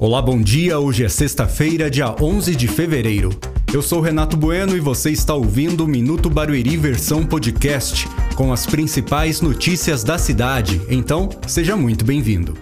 Olá, bom dia. Hoje é sexta-feira, dia 11 de fevereiro. Eu sou Renato Bueno e você está ouvindo o Minuto Barueri versão podcast, com as principais notícias da cidade. Então, seja muito bem-vindo.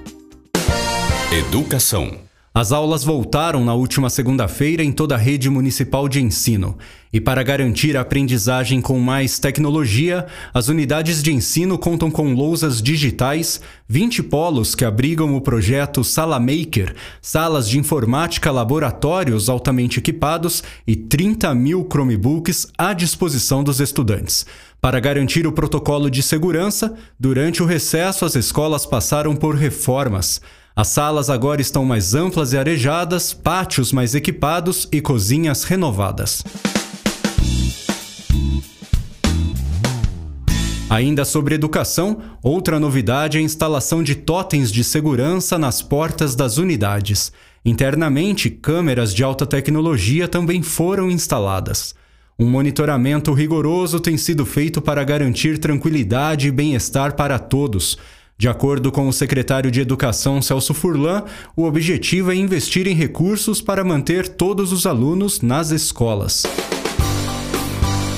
Educação. As aulas voltaram na última segunda-feira em toda a rede municipal de ensino. E para garantir a aprendizagem com mais tecnologia, as unidades de ensino contam com lousas digitais, 20 polos que abrigam o projeto Sala Maker, salas de informática, laboratórios altamente equipados e 30 mil Chromebooks à disposição dos estudantes. Para garantir o protocolo de segurança, durante o recesso as escolas passaram por reformas. As salas agora estão mais amplas e arejadas, pátios mais equipados e cozinhas renovadas. Ainda sobre educação, outra novidade é a instalação de totens de segurança nas portas das unidades. Internamente, câmeras de alta tecnologia também foram instaladas. Um monitoramento rigoroso tem sido feito para garantir tranquilidade e bem-estar para todos. De acordo com o secretário de Educação Celso Furlan, o objetivo é investir em recursos para manter todos os alunos nas escolas.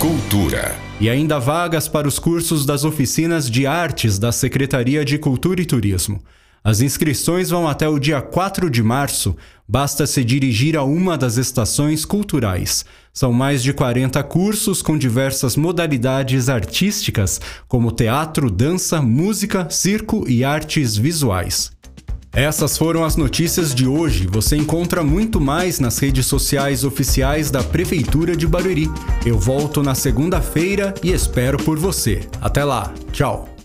Cultura. E ainda vagas para os cursos das oficinas de artes da Secretaria de Cultura e Turismo. As inscrições vão até o dia 4 de março. Basta se dirigir a uma das estações culturais. São mais de 40 cursos com diversas modalidades artísticas, como teatro, dança, música, circo e artes visuais. Essas foram as notícias de hoje. Você encontra muito mais nas redes sociais oficiais da Prefeitura de Barueri. Eu volto na segunda-feira e espero por você. Até lá. Tchau.